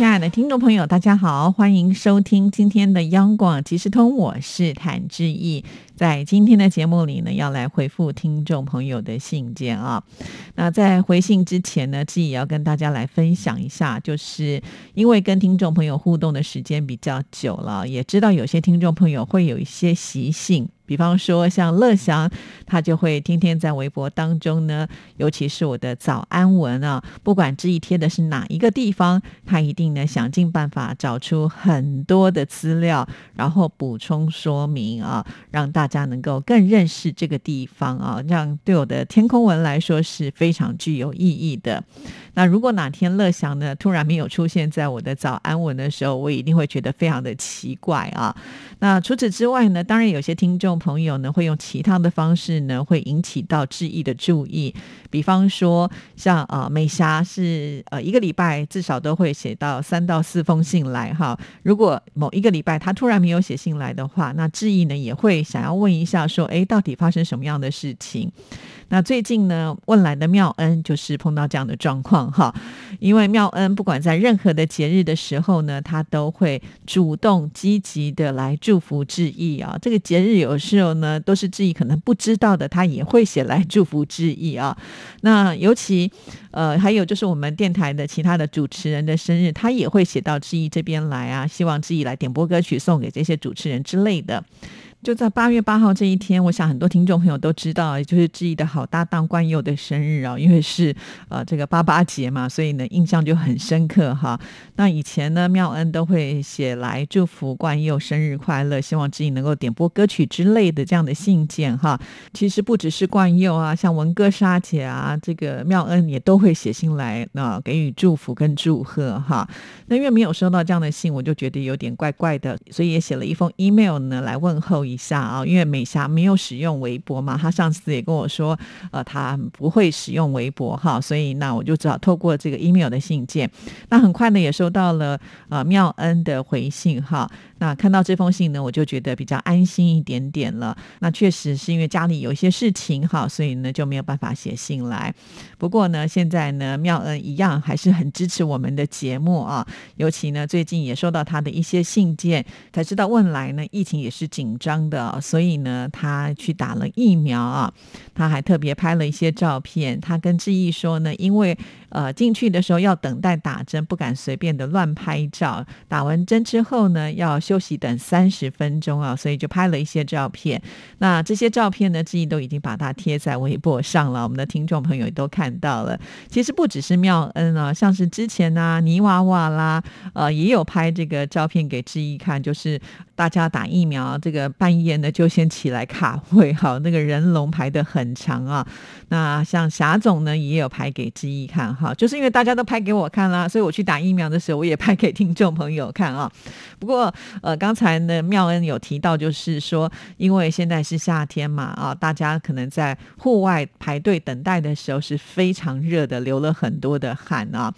亲爱的听众朋友，大家好，欢迎收听今天的央广即时通，我是谭志毅。在今天的节目里呢，要来回复听众朋友的信件啊。那在回信之前呢，志毅也要跟大家来分享一下，就是因为跟听众朋友互动的时间比较久了，也知道有些听众朋友会有一些习性。比方说，像乐祥，他就会天天在微博当中呢，尤其是我的早安文啊，不管这一贴的是哪一个地方，他一定呢想尽办法找出很多的资料，然后补充说明啊，让大家能够更认识这个地方啊，让对我的天空文来说是非常具有意义的。那如果哪天乐祥呢突然没有出现在我的早安文的时候，我一定会觉得非常的奇怪啊。那除此之外呢，当然有些听众。朋友呢会用其他的方式呢，会引起到志毅的注意。比方说，像啊美霞是呃一个礼拜至少都会写到三到四封信来哈。如果某一个礼拜他突然没有写信来的话，那志毅呢也会想要问一下说，哎，到底发生什么样的事情？那最近呢，问来的妙恩就是碰到这样的状况哈，因为妙恩不管在任何的节日的时候呢，他都会主动积极的来祝福志毅啊。这个节日有时候呢，都是志毅可能不知道的，他也会写来祝福志毅啊。那尤其呃，还有就是我们电台的其他的主持人的生日，他也会写到志毅这边来啊，希望志毅来点播歌曲送给这些主持人之类的。就在八月八号这一天，我想很多听众朋友都知道，也就是志毅的好搭档冠佑的生日啊，因为是呃这个八八节嘛，所以呢印象就很深刻哈。那以前呢妙恩都会写来祝福冠佑生日快乐，希望志毅能够点播歌曲之类的这样的信件哈。其实不只是冠佑啊，像文哥、莎姐啊，这个妙恩也都会写信来那给予祝福跟祝贺哈。那因为没有收到这样的信，我就觉得有点怪怪的，所以也写了一封 email 呢来问候。一下啊，因为美霞没有使用微博嘛，她上次也跟我说，呃，她不会使用微博哈，所以那我就只好透过这个 email 的信件，那很快呢也收到了呃妙恩的回信哈。那看到这封信呢，我就觉得比较安心一点点了。那确实是因为家里有一些事情哈，所以呢就没有办法写信来。不过呢，现在呢妙恩一样还是很支持我们的节目啊。尤其呢最近也收到他的一些信件，才知道问来呢疫情也是紧张的，所以呢他去打了疫苗啊。他还特别拍了一些照片，他跟志毅说呢，因为呃进去的时候要等待打针，不敢随便的乱拍照。打完针之后呢要。休息等三十分钟啊，所以就拍了一些照片。那这些照片呢，志毅都已经把它贴在微博上了，我们的听众朋友也都看到了。其实不只是妙恩啊，像是之前啊泥娃娃啦，呃，也有拍这个照片给志毅看，就是大家打疫苗，这个半夜呢就先起来卡位，好，那个人龙排的很长啊。那像霞总呢，也有拍给志毅看，好，就是因为大家都拍给我看啦，所以我去打疫苗的时候，我也拍给听众朋友看啊。不过。呃，刚才呢，妙恩有提到，就是说，因为现在是夏天嘛，啊，大家可能在户外排队等待的时候是非常热的，流了很多的汗啊。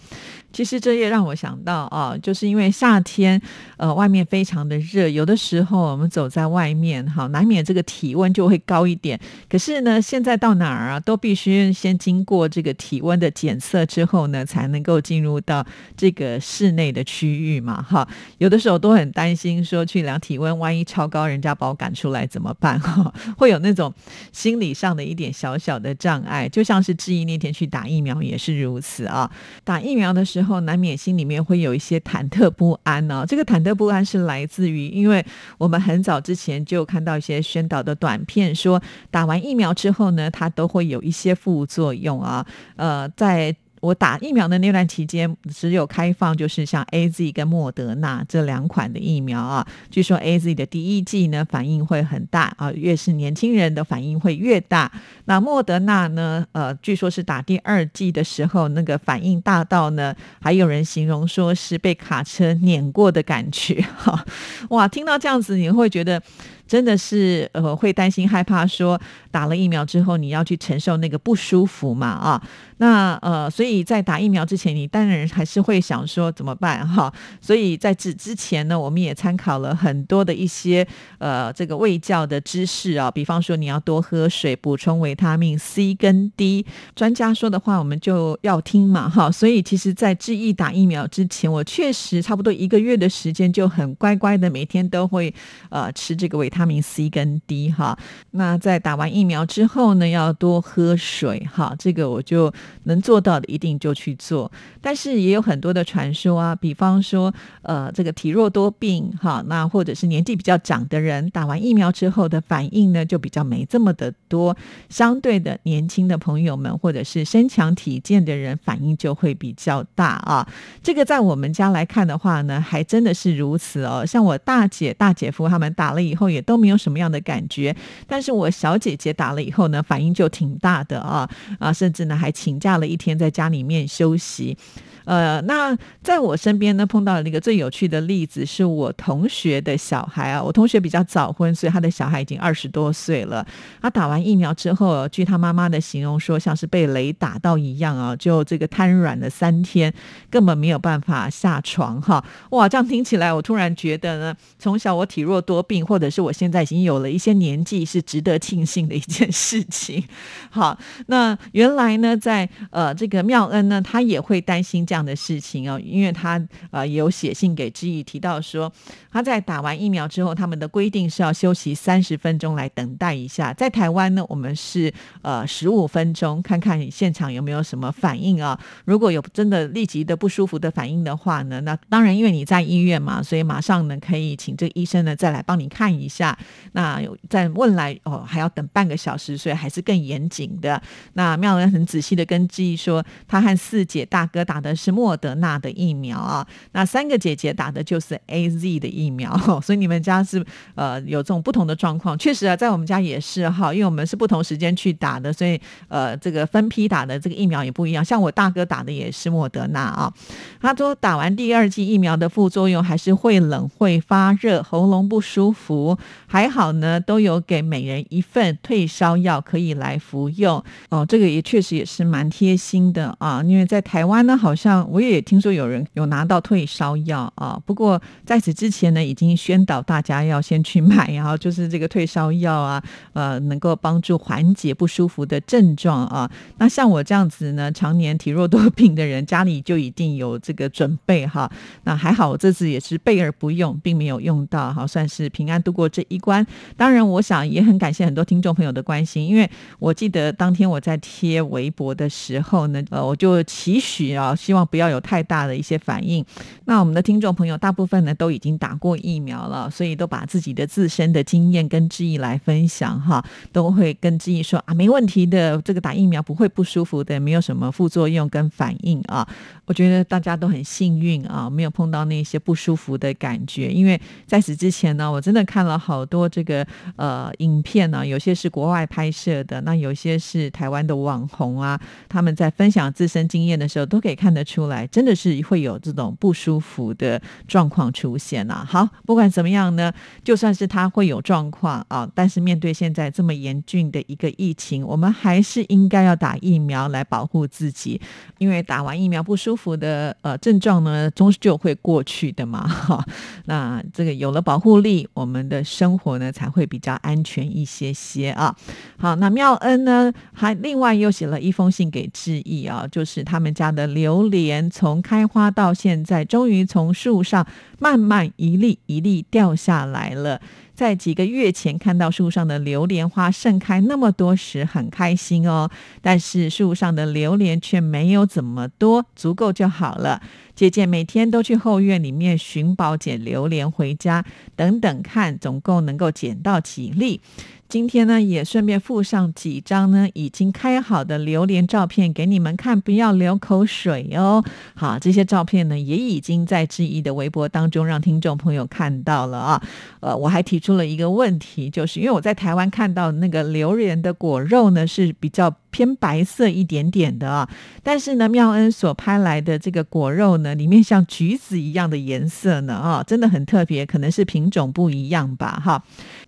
其实这也让我想到啊，就是因为夏天，呃，外面非常的热，有的时候我们走在外面，哈，难免这个体温就会高一点。可是呢，现在到哪儿啊，都必须先经过这个体温的检测之后呢，才能够进入到这个室内的区域嘛，哈。有的时候都很担心说去量体温，万一超高，人家把我赶出来怎么办？哈，会有那种心理上的一点小小的障碍。就像是志毅那天去打疫苗也是如此啊，打疫苗的时候。后难免心里面会有一些忐忑不安呢。这个忐忑不安是来自于，因为我们很早之前就看到一些宣导的短片，说打完疫苗之后呢，它都会有一些副作用啊。呃，在我打疫苗的那段期间，只有开放就是像 A Z 跟莫德纳这两款的疫苗啊。据说 A Z 的第一剂呢反应会很大啊，越是年轻人的反应会越大。那莫德纳呢，呃，据说是打第二剂的时候，那个反应大到呢，还有人形容说是被卡车碾过的感觉哈。哇，听到这样子，你会觉得真的是呃会担心害怕，说打了疫苗之后你要去承受那个不舒服嘛啊？那呃，所以在打疫苗之前，你当然还是会想说怎么办哈？所以在此之前呢，我们也参考了很多的一些呃这个卫教的知识啊，比方说你要多喝水，补充维他命 C 跟 D，专家说的话我们就要听嘛哈。所以其实，在志毅打疫苗之前，我确实差不多一个月的时间就很乖乖的每天都会呃吃这个维他命 C 跟 D 哈。那在打完疫苗之后呢，要多喝水哈，这个我就。能做到的一定就去做，但是也有很多的传说啊，比方说，呃，这个体弱多病哈，那或者是年纪比较长的人打完疫苗之后的反应呢，就比较没这么的多。相对的，年轻的朋友们或者是身强体健的人，反应就会比较大啊。这个在我们家来看的话呢，还真的是如此哦。像我大姐、大姐夫他们打了以后，也都没有什么样的感觉，但是我小姐姐打了以后呢，反应就挺大的啊啊，甚至呢还请假了一天，在家里面休息。呃，那在我身边呢，碰到了一个最有趣的例子，是我同学的小孩啊。我同学比较早婚，所以他的小孩已经二十多岁了。他打完疫苗之后，据他妈妈的形容说，像是被雷打到一样啊，就这个瘫软了三天，根本没有办法下床哈。哇，这样听起来，我突然觉得呢，从小我体弱多病，或者是我现在已经有了一些年纪，是值得庆幸的一件事情。好，那原来呢，在呃这个妙恩呢，他也会担心。这样的事情哦，因为他呃有写信给志毅，提到说他在打完疫苗之后，他们的规定是要休息三十分钟来等待一下。在台湾呢，我们是呃十五分钟，看看现场有没有什么反应啊。如果有真的立即的不舒服的反应的话呢，那当然因为你在医院嘛，所以马上呢可以请这个医生呢再来帮你看一下。那再问来哦，还要等半个小时，所以还是更严谨的。那妙人很仔细的跟志毅说，他和四姐大哥打的。是莫德纳的疫苗啊，那三个姐姐打的就是 A Z 的疫苗，所以你们家是呃有这种不同的状况。确实啊，在我们家也是哈，因为我们是不同时间去打的，所以呃这个分批打的这个疫苗也不一样。像我大哥打的也是莫德纳啊，他说打完第二剂疫苗的副作用还是会冷、会发热、喉咙不舒服，还好呢，都有给每人一份退烧药可以来服用。哦，这个也确实也是蛮贴心的啊，因为在台湾呢，好像。我也听说有人有拿到退烧药啊，不过在此之前呢，已经宣导大家要先去买，然后就是这个退烧药啊，呃，能够帮助缓解不舒服的症状啊。那像我这样子呢，常年体弱多病的人，家里就一定有这个准备哈。那还好，我这次也是备而不用，并没有用到，好算是平安度过这一关。当然，我想也很感谢很多听众朋友的关心，因为我记得当天我在贴微博的时候呢，呃，我就期许啊，希望。不要有太大的一些反应。那我们的听众朋友大部分呢都已经打过疫苗了，所以都把自己的自身的经验跟志毅来分享哈，都会跟志毅说啊，没问题的，这个打疫苗不会不舒服的，没有什么副作用跟反应啊。我觉得大家都很幸运啊，没有碰到那些不舒服的感觉。因为在此之前呢，我真的看了好多这个呃影片呢，有些是国外拍摄的，那有些是台湾的网红啊，他们在分享自身经验的时候，都可以看得出出来，真的是会有这种不舒服的状况出现啊。好，不管怎么样呢，就算是他会有状况啊，但是面对现在这么严峻的一个疫情，我们还是应该要打疫苗来保护自己，因为打完疫苗不舒。服的呃症状呢，终究会过去的嘛哈。那这个有了保护力，我们的生活呢才会比较安全一些些啊。好，那妙恩呢还另外又写了一封信给志毅啊，就是他们家的榴从开花到现在，终于从树上慢慢一粒一粒掉下来了。在几个月前看到树上的榴莲花盛开那么多时，很开心哦。但是树上的榴莲却没有怎么多，足够就好了。姐姐每天都去后院里面寻宝捡榴莲回家，等等看总共能够捡到几粒。今天呢，也顺便附上几张呢已经开好的榴莲照片给你们看，不要流口水哦。好，这些照片呢也已经在志毅的微博当中让听众朋友看到了啊。呃，我还提出了一个问题，就是因为我在台湾看到那个榴莲的果肉呢是比较偏白色一点点的啊，但是呢妙恩所拍来的这个果肉呢里面像橘子一样的颜色呢啊，真的很特别，可能是品种不一样吧哈。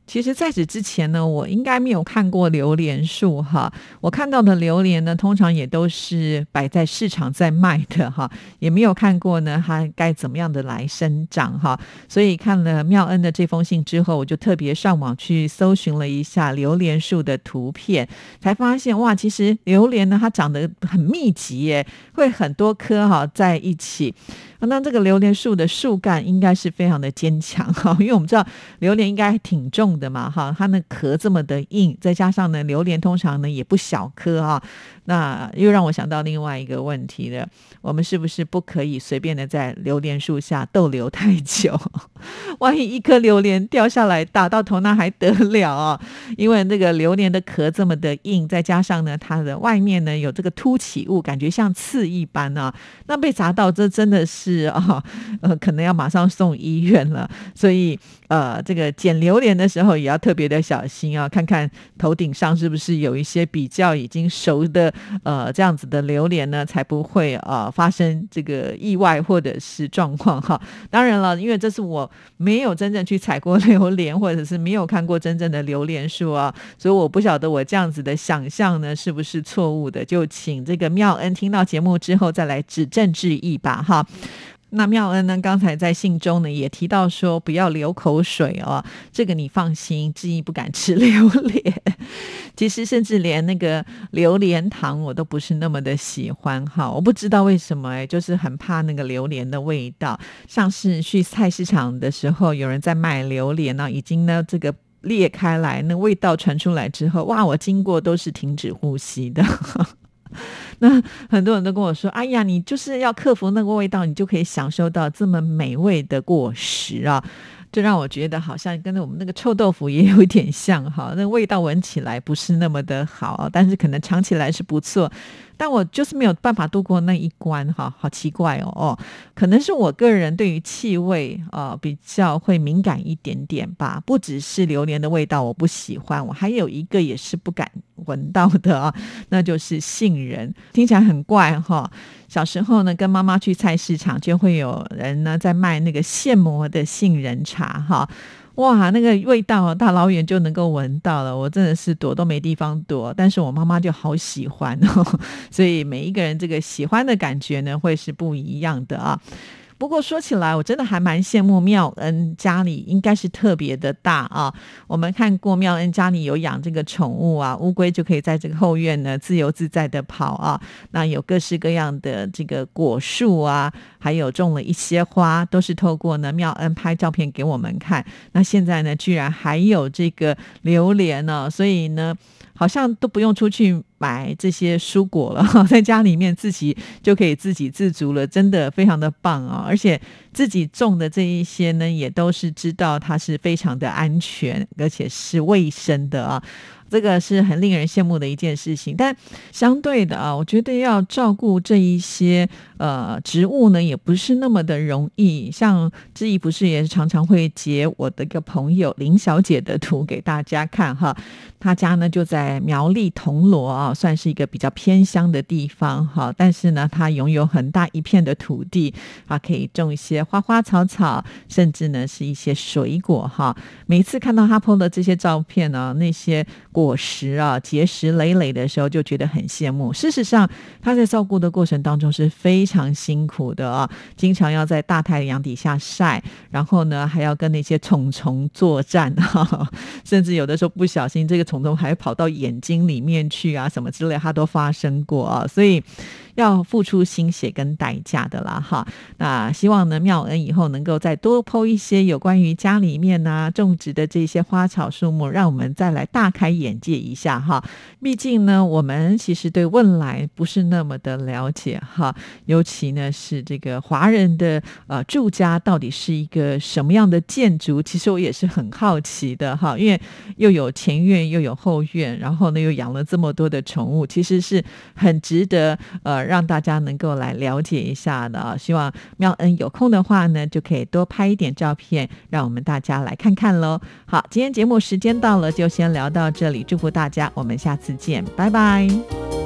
其实在此之前呢，我应该没有看过榴莲树哈。我看到的榴莲呢，通常也都是摆在市场在卖的哈，也没有看过呢它该怎么样的来生长哈。所以看了妙恩的这封信之后，我就特别上网去搜寻了一下榴莲树的图片，才发现哇，其实榴莲呢它长得很密集耶，会很多棵哈在一起。那这个榴莲树的树干应该是非常的坚强哈，因为我们知道榴莲应该挺重的嘛哈，它那壳这么的硬，再加上呢榴莲通常呢也不小颗哈，那又让我想到另外一个问题了，我们是不是不可以随便的在榴莲树下逗留太久？万一一颗榴莲掉下来打到头，那还得了啊？因为那个榴莲的壳这么的硬，再加上呢它的外面呢有这个凸起物，感觉像刺一般啊，那被砸到这真的是。是啊，呃，可能要马上送医院了，所以呃，这个捡榴莲的时候后也要特别的小心啊，看看头顶上是不是有一些比较已经熟的呃这样子的榴莲呢，才不会呃发生这个意外或者是状况哈。当然了，因为这是我没有真正去采过 榴莲，或者是没有看过真正的榴莲树啊，所以我不晓得我这样子的想象呢是不是错误的，就请这个妙恩听到节目之后再来指正质疑吧哈。那妙恩呢？刚才在信中呢也提到说不要流口水哦，这个你放心，志毅不敢吃 榴莲。其实甚至连那个榴莲糖我都不是那么的喜欢哈，我不知道为什么哎，就是很怕那个榴莲的味道。上次去菜市场的时候，有人在卖榴莲呢，已经呢这个裂开来，那味道传出来之后，哇，我经过都是停止呼吸的。那很多人都跟我说：“哎呀，你就是要克服那个味道，你就可以享受到这么美味的果实啊！”就让我觉得好像跟我们那个臭豆腐也有一点像哈，那味道闻起来不是那么的好，但是可能尝起来是不错。但我就是没有办法度过那一关哈，好奇怪哦哦，可能是我个人对于气味啊比较会敏感一点点吧。不只是榴莲的味道我不喜欢，我还有一个也是不敢闻到的啊，那就是杏仁，听起来很怪哈。小时候呢，跟妈妈去菜市场，就会有人呢在卖那个现磨的杏仁茶哈。哇，那个味道大老远就能够闻到了，我真的是躲都没地方躲。但是我妈妈就好喜欢哦，所以每一个人这个喜欢的感觉呢，会是不一样的啊。不过说起来，我真的还蛮羡慕妙恩家里应该是特别的大啊。我们看过妙恩家里有养这个宠物啊，乌龟就可以在这个后院呢自由自在的跑啊。那有各式各样的这个果树啊，还有种了一些花，都是透过呢妙恩拍照片给我们看。那现在呢，居然还有这个榴莲呢，所以呢。好像都不用出去买这些蔬果了，在家里面自己就可以自给自足了，真的非常的棒啊！而且自己种的这一些呢，也都是知道它是非常的安全，而且是卫生的啊。这个是很令人羡慕的一件事情，但相对的啊，我觉得要照顾这一些呃植物呢，也不是那么的容易。像志毅不是也是常常会截我的一个朋友林小姐的图给大家看哈，她家呢就在苗栗铜锣啊，算是一个比较偏乡的地方哈，但是呢，它拥有很大一片的土地啊，可以种一些花花草草，甚至呢是一些水果哈。每次看到他 PO 的这些照片呢，那些。果实啊，结实累累的时候，就觉得很羡慕。事实上，他在照顾的过程当中是非常辛苦的啊，经常要在大太阳底下晒，然后呢，还要跟那些虫虫作战哈，甚至有的时候不小心，这个虫虫还跑到眼睛里面去啊，什么之类，他都发生过啊，所以。要付出心血跟代价的啦，哈。那希望呢，妙恩以后能够再多剖一些有关于家里面呢种植的这些花草树木，让我们再来大开眼界一下哈。毕竟呢，我们其实对未来不是那么的了解哈，尤其呢是这个华人的呃住家到底是一个什么样的建筑，其实我也是很好奇的哈。因为又有前院又有后院，然后呢又养了这么多的宠物，其实是很值得呃。让大家能够来了解一下的，希望妙恩有空的话呢，就可以多拍一点照片，让我们大家来看看喽。好，今天节目时间到了，就先聊到这里，祝福大家，我们下次见，拜拜。